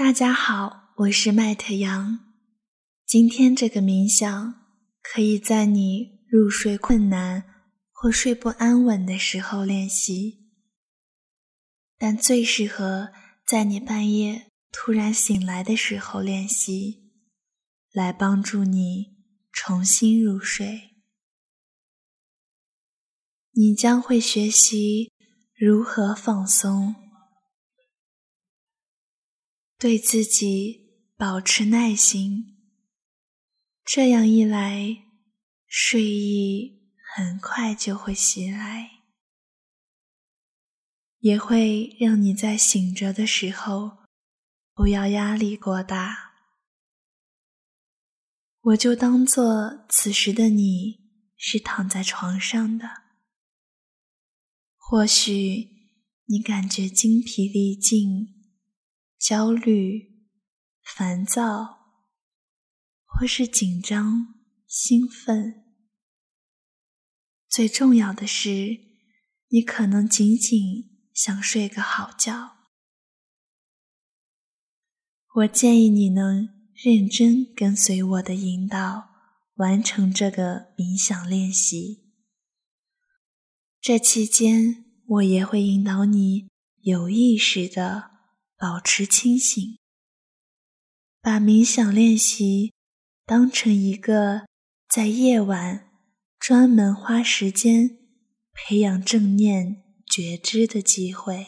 大家好，我是麦特杨。今天这个冥想可以在你入睡困难或睡不安稳的时候练习，但最适合在你半夜突然醒来的时候练习，来帮助你重新入睡。你将会学习如何放松。对自己保持耐心，这样一来，睡意很快就会袭来，也会让你在醒着的时候不要压力过大。我就当做此时的你是躺在床上的，或许你感觉精疲力尽。焦虑、烦躁，或是紧张、兴奋。最重要的是，你可能仅仅想睡个好觉。我建议你能认真跟随我的引导，完成这个冥想练习。这期间，我也会引导你有意识的。保持清醒，把冥想练习当成一个在夜晚专门花时间培养正念觉知的机会，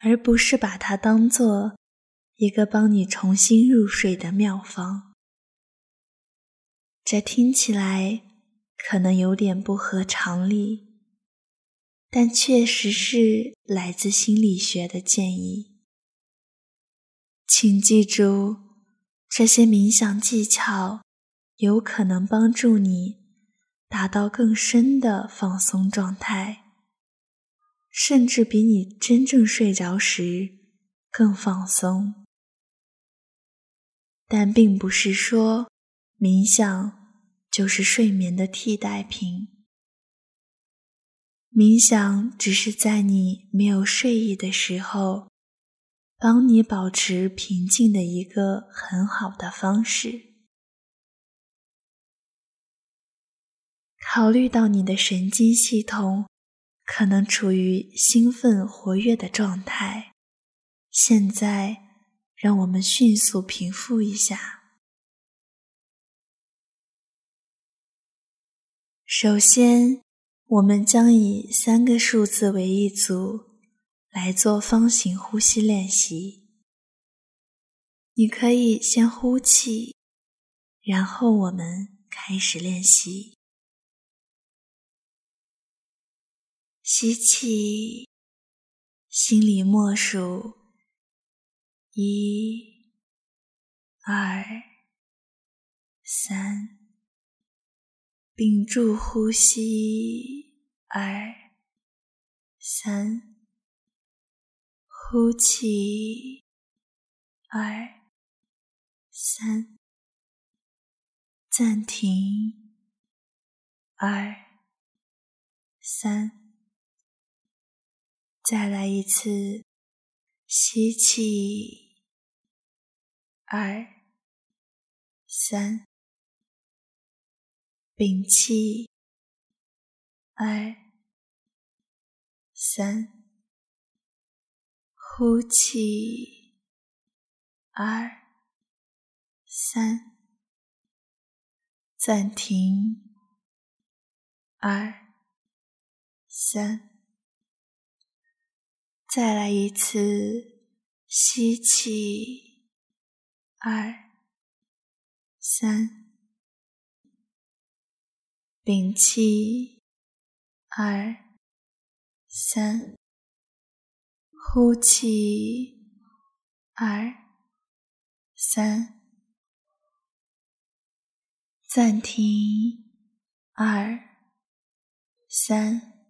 而不是把它当做一个帮你重新入睡的妙方。这听起来可能有点不合常理。但确实是来自心理学的建议。请记住，这些冥想技巧有可能帮助你达到更深的放松状态，甚至比你真正睡着时更放松。但并不是说冥想就是睡眠的替代品。冥想只是在你没有睡意的时候，帮你保持平静的一个很好的方式。考虑到你的神经系统可能处于兴奋活跃的状态，现在让我们迅速平复一下。首先。我们将以三个数字为一组来做方形呼吸练习。你可以先呼气，然后我们开始练习。吸气，心里默数一、二、三。屏住呼吸，二、三，呼气，二、三，暂停，二、三，再来一次，吸气，二、三。屏气，二、三，呼气，二、三，暂停，二、三，再来一次，吸气，二、三。屏气，二、三，呼气，二、三，暂停，二、三，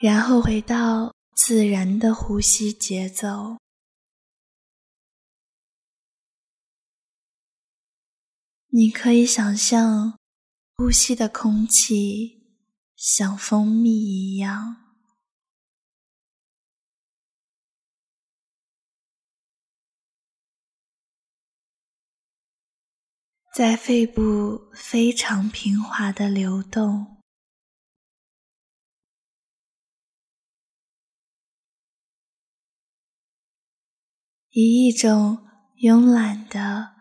然后回到自然的呼吸节奏。你可以想象。呼吸的空气像蜂蜜一样。在肺部非常平滑的流动。以一种慵懒的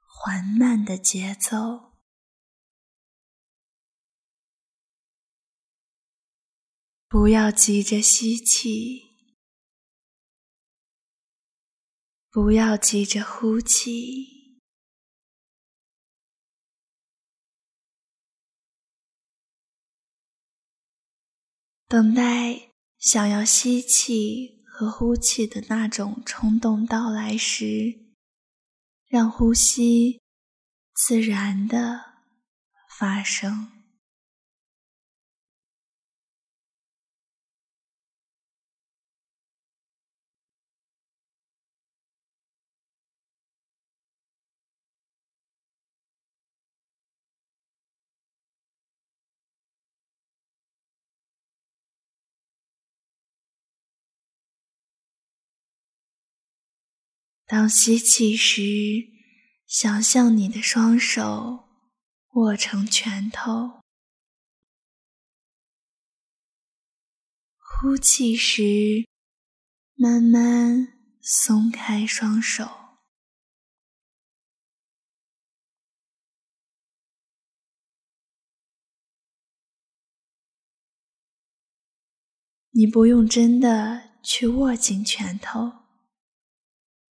缓慢的节奏不要急着吸气，不要急着呼气，等待想要吸气和呼气的那种冲动到来时，让呼吸自然的发生。当吸气时，想象你的双手握成拳头；呼气时，慢慢松开双手。你不用真的去握紧拳头。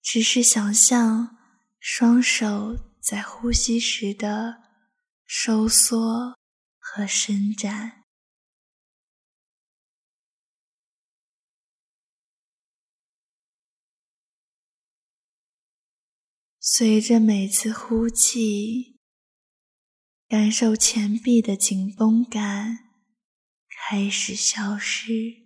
只是想象双手在呼吸时的收缩和伸展，随着每次呼气，感受前臂的紧绷感开始消失。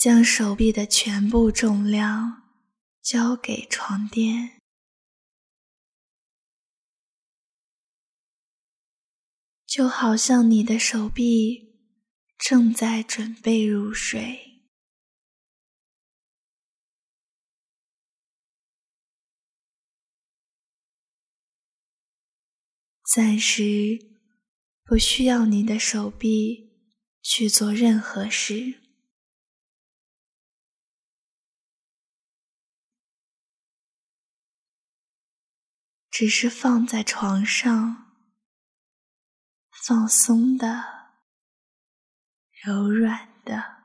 将手臂的全部重量交给床垫，就好像你的手臂正在准备入睡，暂时不需要你的手臂去做任何事。只是放在床上，放松的、柔软的，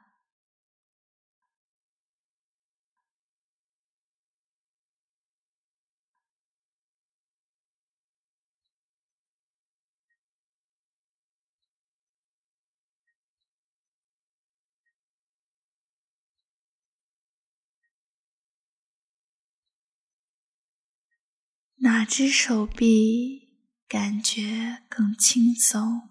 哪只手臂感觉更轻松？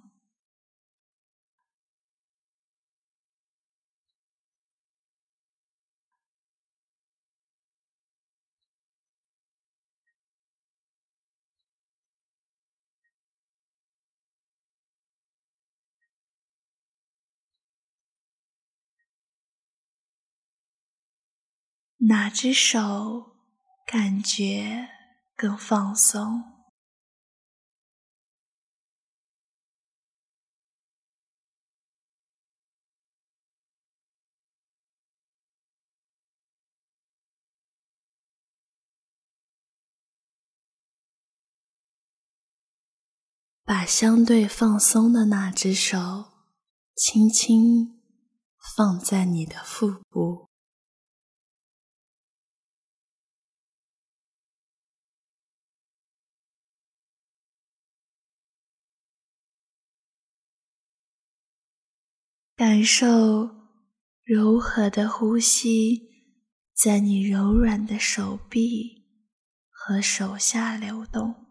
哪只手感觉？更放松，把相对放松的那只手轻轻放在你的腹部。感受柔和的呼吸在你柔软的手臂和手下流动。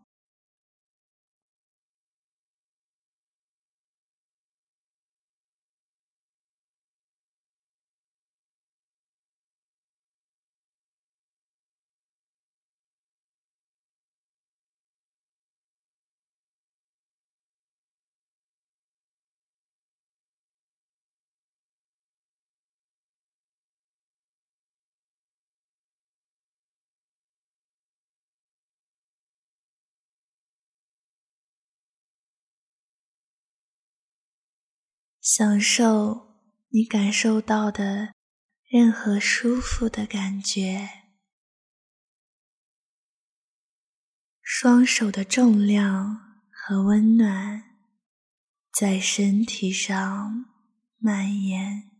享受你感受到的任何舒服的感觉。双手的重量和温暖在身体上蔓延。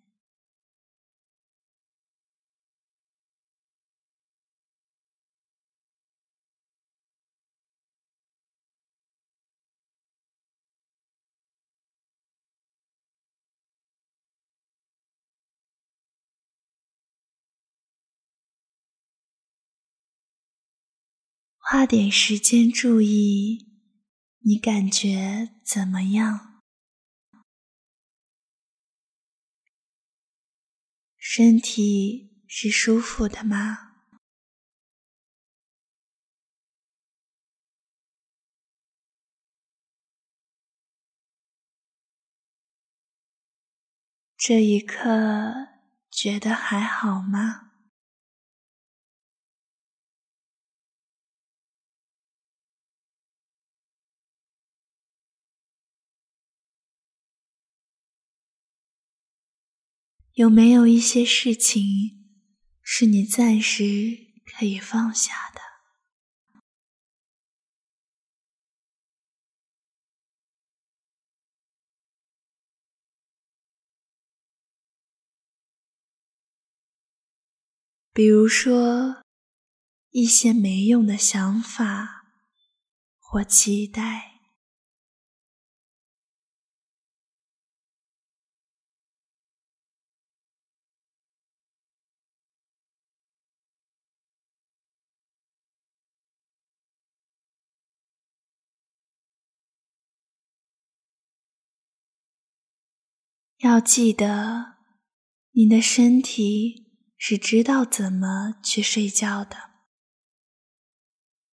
花点时间注意，你感觉怎么样？身体是舒服的吗？这一刻觉得还好吗？有没有一些事情是你暂时可以放下的？比如说，一些没用的想法或期待。要记得，你的身体是知道怎么去睡觉的。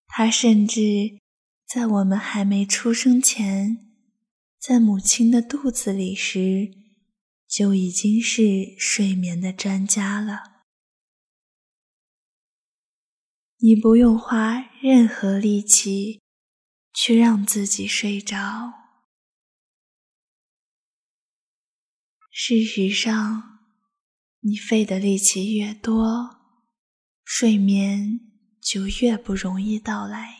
它甚至在我们还没出生前，在母亲的肚子里时，就已经是睡眠的专家了。你不用花任何力气去让自己睡着。事实上，你费的力气越多，睡眠就越不容易到来。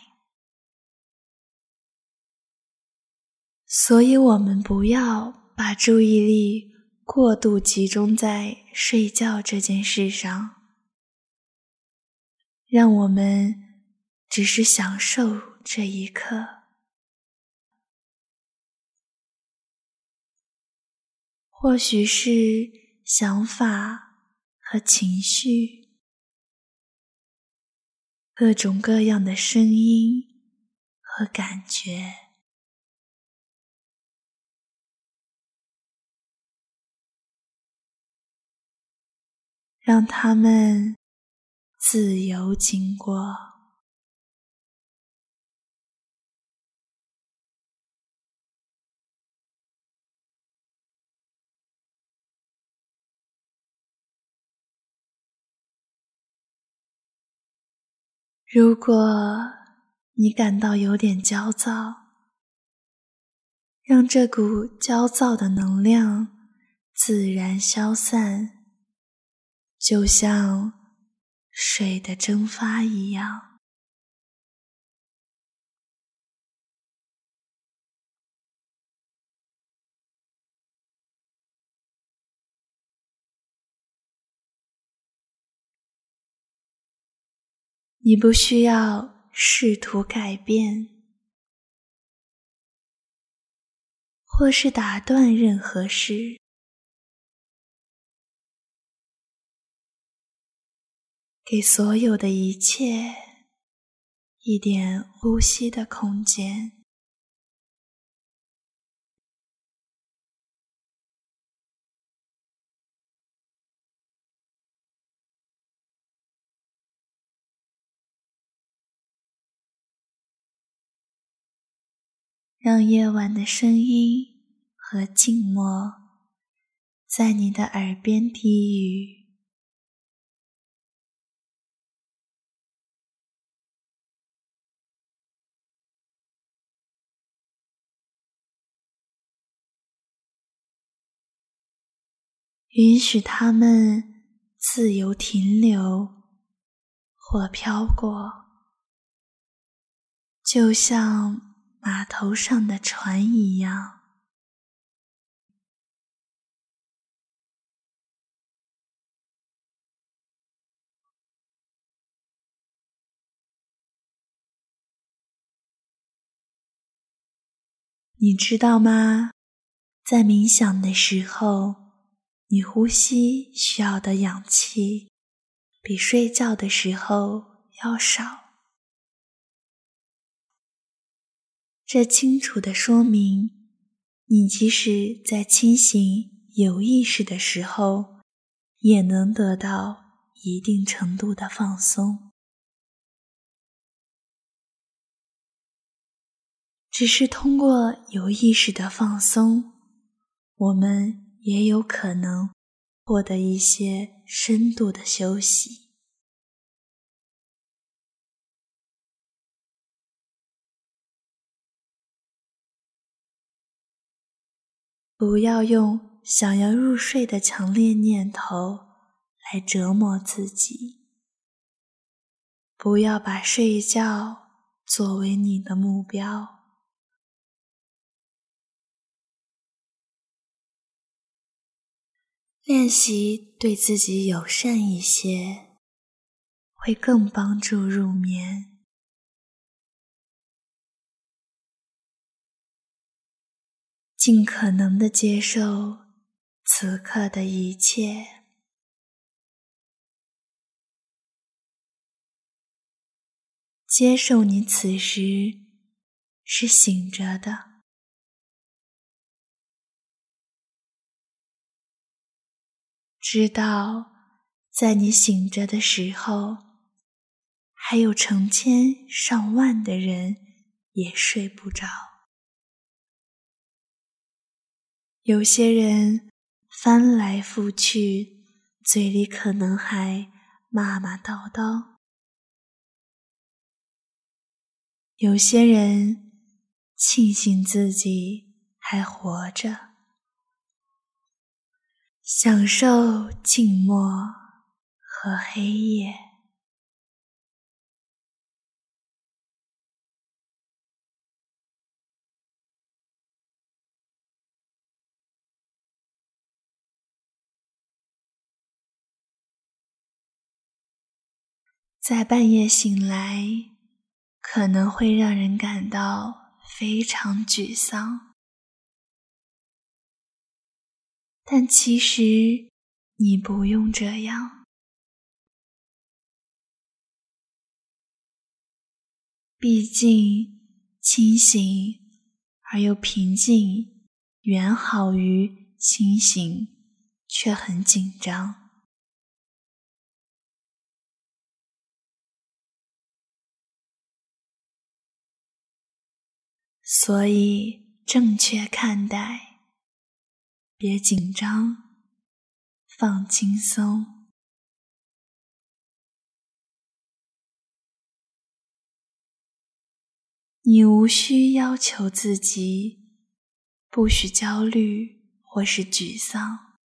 所以，我们不要把注意力过度集中在睡觉这件事上，让我们只是享受这一刻。或许是想法和情绪，各种各样的声音和感觉，让他们自由经过。如果你感到有点焦躁，让这股焦躁的能量自然消散，就像水的蒸发一样。你不需要试图改变，或是打断任何事，给所有的一切一点呼吸的空间。让夜晚的声音和静默在你的耳边低语。允许它们自由停留或飘过，就像码头上的船一样。你知道吗？在冥想的时候，你呼吸需要的氧气比睡觉的时候要少。这清楚的说明，你即使在清醒有意识的时候，也能得到一定程度的放松。只是通过有意识的放松，我们也有可能获得一些深度的休息。不要用想要入睡的强烈念头来折磨自己，不要把睡觉作为你的目标。练习对自己友善一些，会更帮助入眠。尽可能的接受此刻的一切，接受你此时是醒着的。知道，在你醒着的时候，还有成千上万的人也睡不着。有些人翻来覆去，嘴里可能还骂骂叨叨；有些人庆幸自己还活着。享受静默和黑夜，在半夜醒来，可能会让人感到非常沮丧。但其实你不用这样，毕竟清醒而又平静，远好于清醒却很紧张。所以，正确看待。别紧张，放轻松。你无需要求自己，不许焦虑或是沮丧。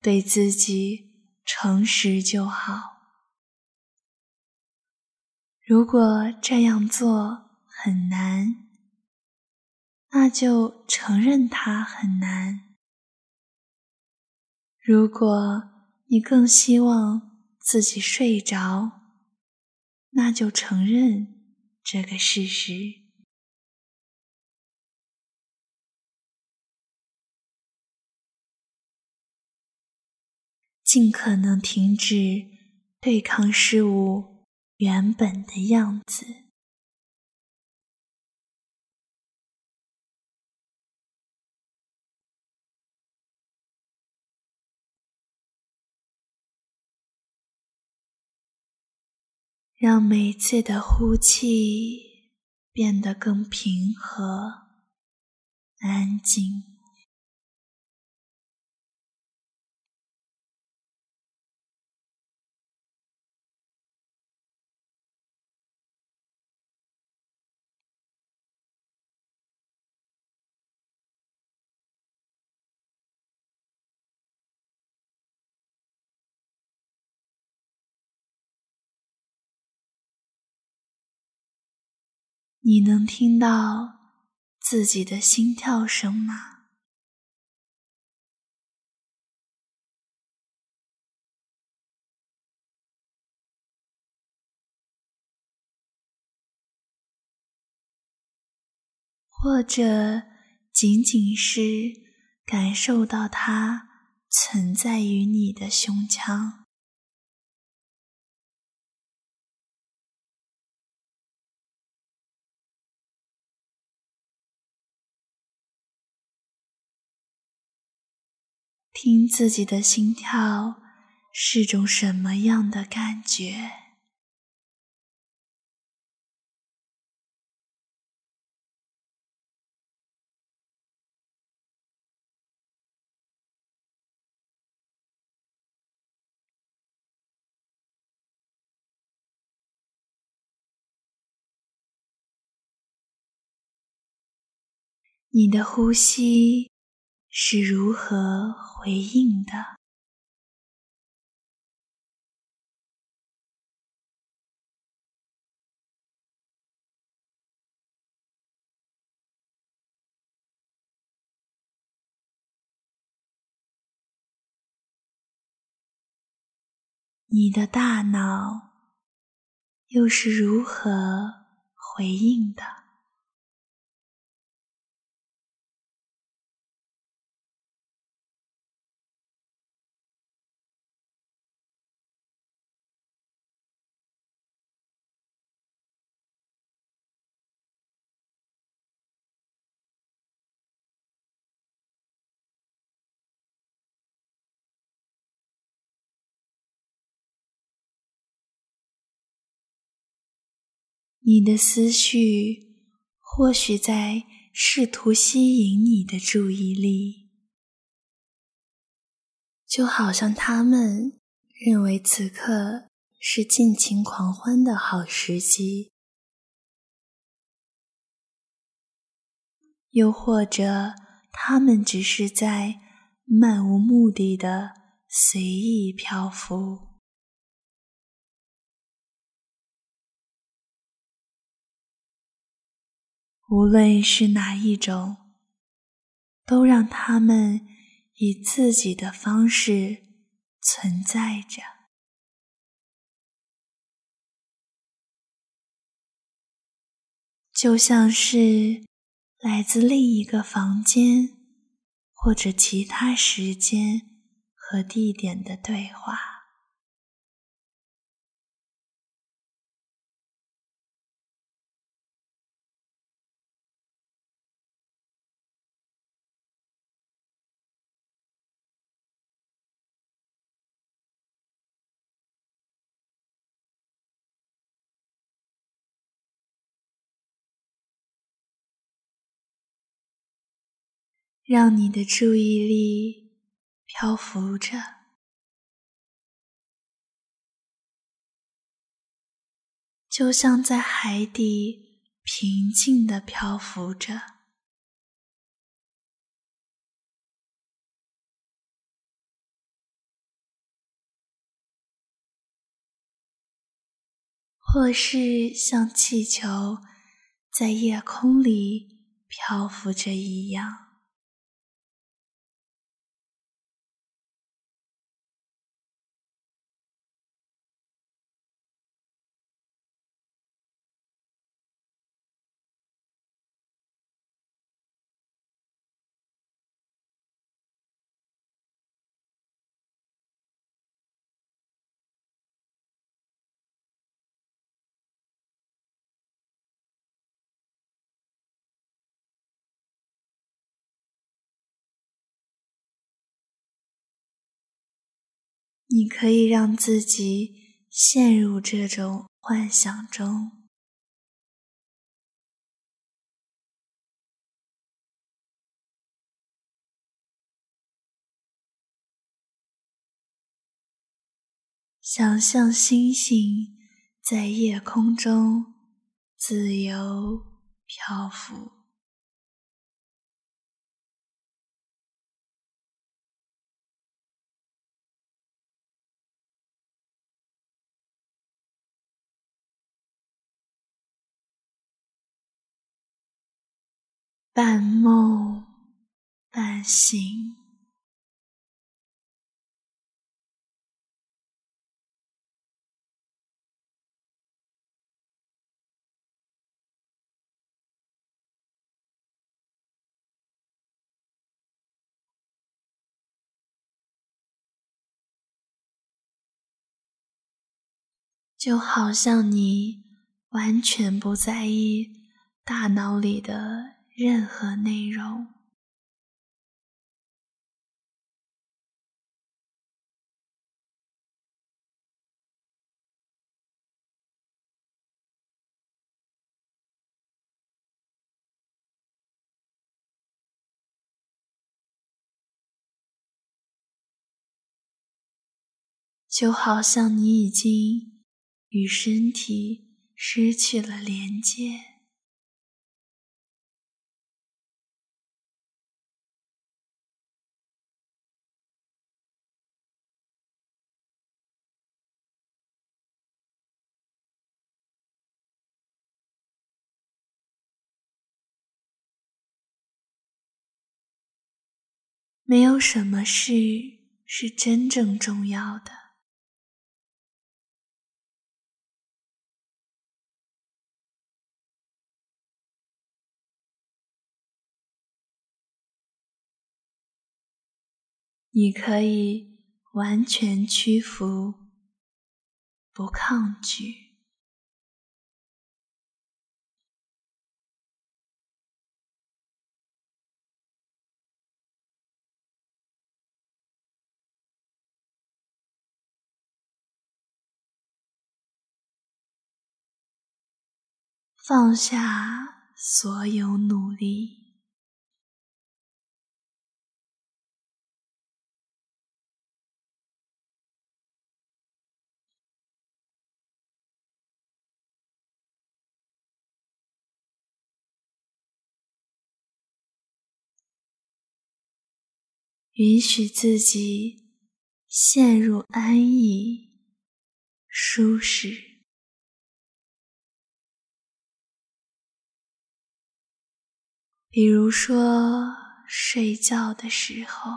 对自己诚实就好。如果这样做很难，那就承认它很难。如果你更希望自己睡着，那就承认这个事实。尽可能停止对抗事物。原本的样子，让每次的呼气变得更平和、安静。你能听到自己的心跳声吗？或者仅仅是感受到它存在于你的胸腔？听自己的心跳是种什么样的感觉？你的呼吸。是如何回应的？你的大脑又是如何回应的？你的思绪或许在试图吸引你的注意力，就好像他们认为此刻是尽情狂欢的好时机，又或者他们只是在漫无目的的随意漂浮。无论是哪一种，都让他们以自己的方式存在着，就像是来自另一个房间或者其他时间和地点的对话。让你的注意力漂浮着，就像在海底平静的漂浮着，或是像气球在夜空里漂浮着一样。你可以让自己陷入这种幻想中，想象星星在夜空中自由漂浮。半梦半醒。就好像你完全不在意大脑里的任何内容，就好像你已经。与身体失去了连接，没有什么事是真正重要的。你可以完全屈服，不抗拒，放下所有努力。允许自己陷入安逸、舒适，比如说睡觉的时候，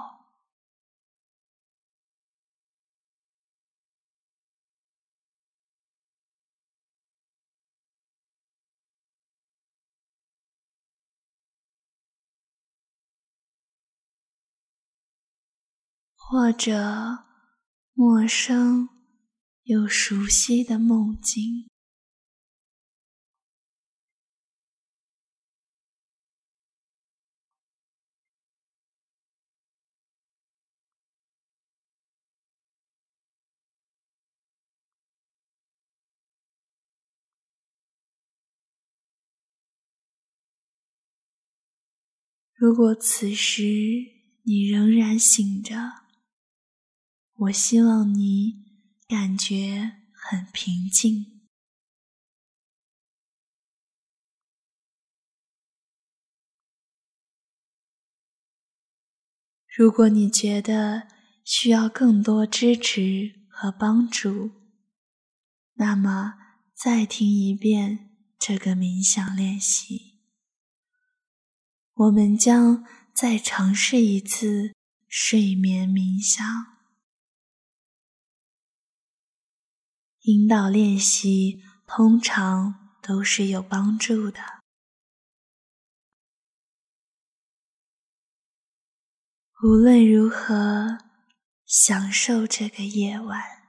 或者陌生又熟悉的梦境。如果此时你仍然醒着，我希望你感觉很平静。如果你觉得需要更多支持和帮助，那么再听一遍这个冥想练习。我们将再尝试一次睡眠冥想。引导练习通常都是有帮助的。无论如何，享受这个夜晚。